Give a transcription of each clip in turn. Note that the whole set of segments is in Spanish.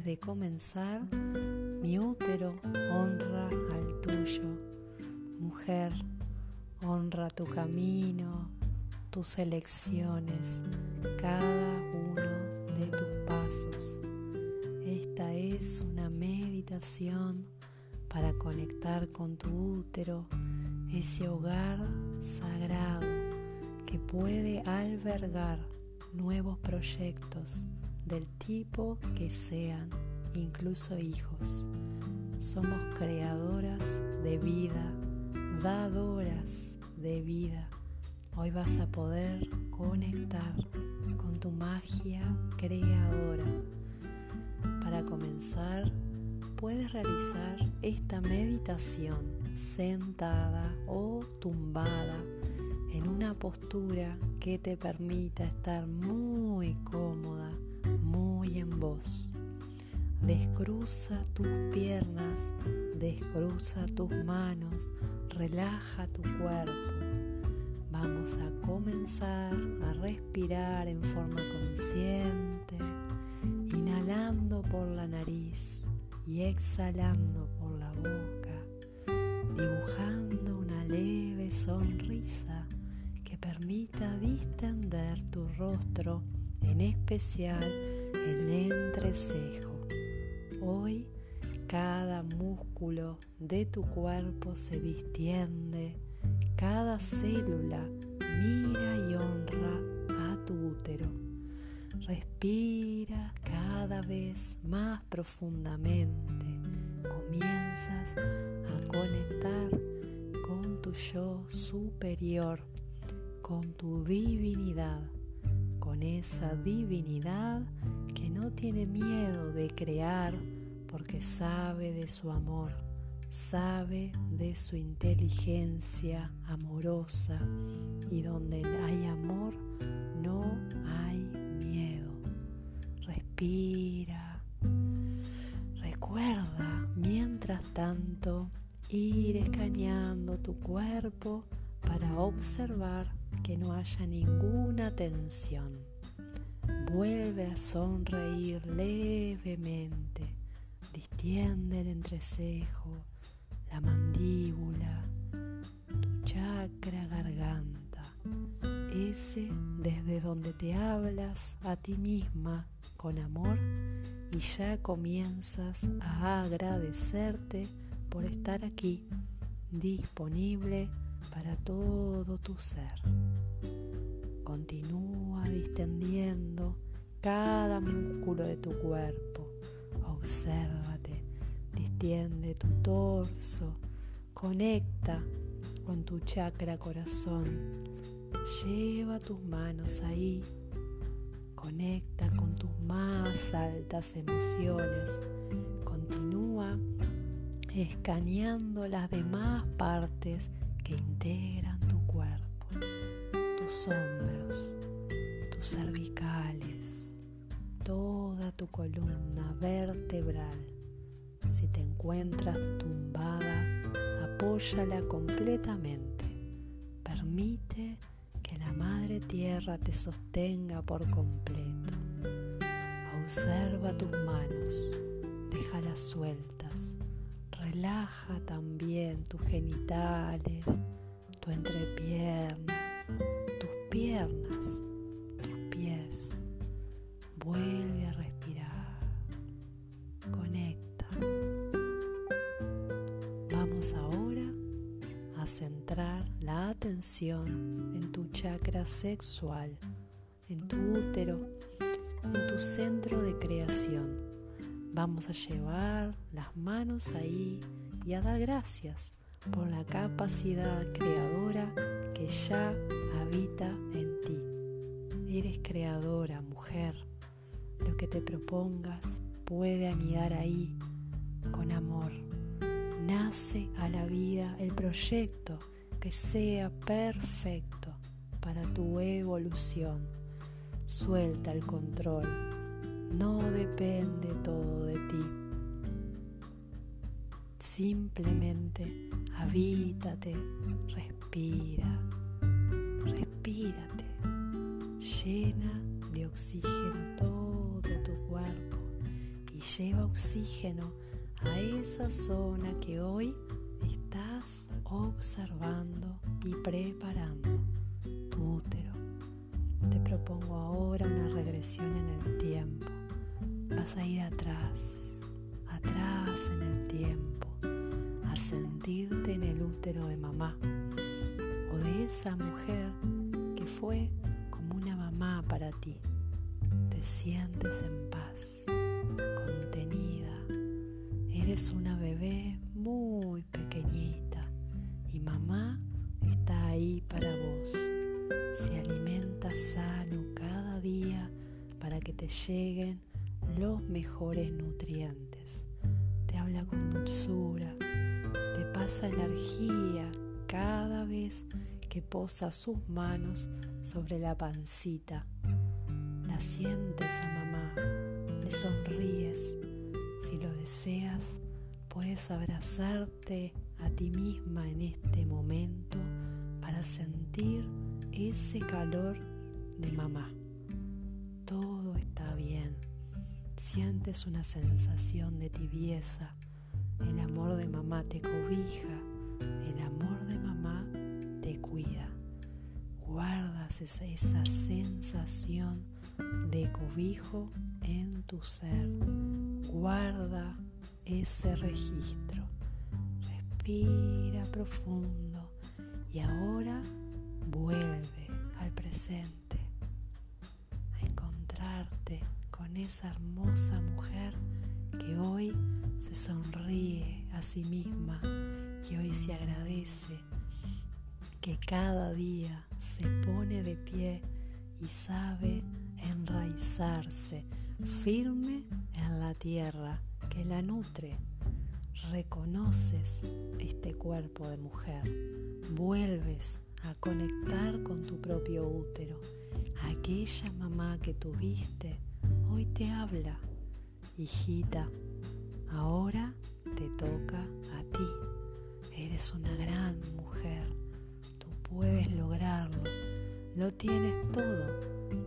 de comenzar, mi útero honra al tuyo. Mujer, honra tu camino, tus elecciones, cada uno de tus pasos. Esta es una meditación para conectar con tu útero, ese hogar sagrado que puede albergar nuevos proyectos del tipo que sean, incluso hijos. Somos creadoras de vida, dadoras de vida. Hoy vas a poder conectar con tu magia creadora. Para comenzar, puedes realizar esta meditación sentada o tumbada en una postura que te permita estar muy cómoda, Descruza tus piernas, descruza tus manos, relaja tu cuerpo. Vamos a comenzar a respirar en forma consciente, inhalando por la nariz y exhalando por la boca, dibujando una leve sonrisa que permita distender tu rostro, en especial el entrecejo. Hoy cada músculo de tu cuerpo se distiende, cada célula mira y honra a tu útero. Respira cada vez más profundamente. Comienzas a conectar con tu yo superior, con tu divinidad, con esa divinidad que no tiene miedo de crear porque sabe de su amor, sabe de su inteligencia amorosa y donde hay amor no hay miedo. Respira. Recuerda, mientras tanto, ir escaneando tu cuerpo para observar que no haya ninguna tensión. Vuelve a sonreír levemente. Distiende el entrecejo, la mandíbula, tu chakra garganta, ese desde donde te hablas a ti misma con amor y ya comienzas a agradecerte por estar aquí, disponible para todo tu ser. Continúa distendiendo cada músculo de tu cuerpo. Obsérvate, distiende tu torso, conecta con tu chakra corazón. Lleva tus manos ahí. Conecta con tus más altas emociones. Continúa escaneando las demás partes que integran tus hombros, tus cervicales, toda tu columna vertebral. Si te encuentras tumbada, apóyala completamente. Permite que la Madre Tierra te sostenga por completo. Observa tus manos, déjalas sueltas. Relaja también tus genitales, tu entrepierna, piernas, tus pies. Vuelve a respirar. Conecta. Vamos ahora a centrar la atención en tu chakra sexual, en tu útero, en tu centro de creación. Vamos a llevar las manos ahí y a dar gracias por la capacidad creadora que ya habita en ti. Eres creadora, mujer. Lo que te propongas puede anidar ahí con amor. Nace a la vida el proyecto que sea perfecto para tu evolución. Suelta el control. No depende todo de ti. Simplemente habítate, respira, llena de oxígeno todo tu cuerpo y lleva oxígeno a esa zona que hoy estás observando y preparando tu útero. Te propongo ahora una regresión en el tiempo. Vas a ir atrás, atrás en el tiempo, a sentirte en el útero de mamá o de esa mujer fue como una mamá para ti. Te sientes en paz, contenida. Eres una bebé muy pequeñita y mamá está ahí para vos. Se alimenta sano cada día para que te lleguen los mejores nutrientes. Te habla con dulzura, te pasa energía cada vez que posa sus manos sobre la pancita. La sientes a mamá, le sonríes. Si lo deseas, puedes abrazarte a ti misma en este momento para sentir ese calor de mamá. Todo está bien. Sientes una sensación de tibieza. El amor de mamá te cobija. Esa sensación de cobijo en tu ser. Guarda ese registro. Respira profundo y ahora vuelve al presente a encontrarte con esa hermosa mujer que hoy se sonríe a sí misma, que hoy se agradece, que cada día se pone de pie y sabe enraizarse firme en la tierra que la nutre. Reconoces este cuerpo de mujer, vuelves a conectar con tu propio útero. Aquella mamá que tuviste hoy te habla, hijita, ahora te toca a ti. Eres una lo tienes todo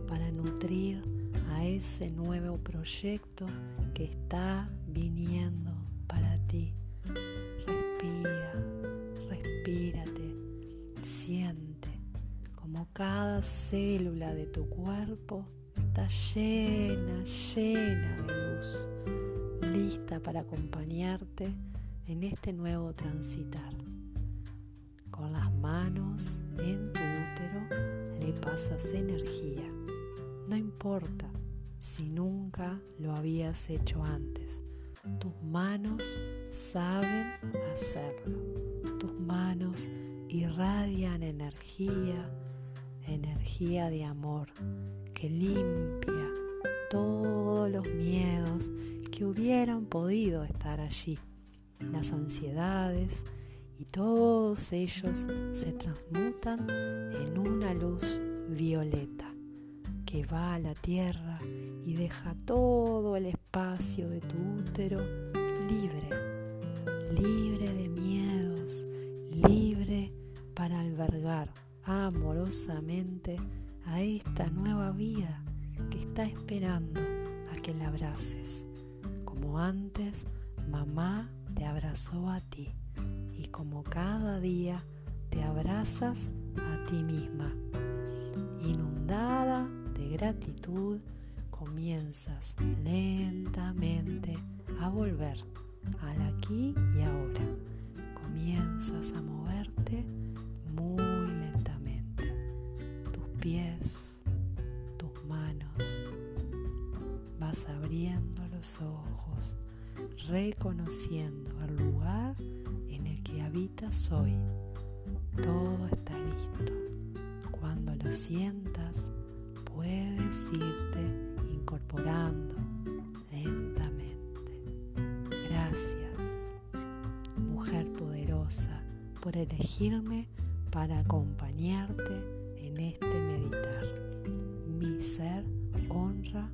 para nutrir a ese nuevo proyecto que está viniendo para ti. Respira, respírate, siente como cada célula de tu cuerpo está llena, llena de luz, lista para acompañarte en este nuevo transitar. Con las manos pasas energía. No importa si nunca lo habías hecho antes. Tus manos saben hacerlo. Tus manos irradian energía, energía de amor que limpia todos los miedos que hubieran podido estar allí, las ansiedades y todos ellos se transmutan en una luz violeta que va a la tierra y deja todo el espacio de tu útero libre, libre de miedos, libre para albergar amorosamente a esta nueva vida que está esperando a que la abraces, como antes mamá te abrazó a ti como cada día te abrazas a ti misma, inundada de gratitud, comienzas lentamente a volver al aquí y ahora. Comienzas a moverte muy lentamente. Tus pies, tus manos. Vas abriendo los ojos, reconociendo el lugar habitas hoy. Todo está listo. Cuando lo sientas, puedes irte incorporando lentamente. Gracias, mujer poderosa, por elegirme para acompañarte en este meditar. Mi ser honra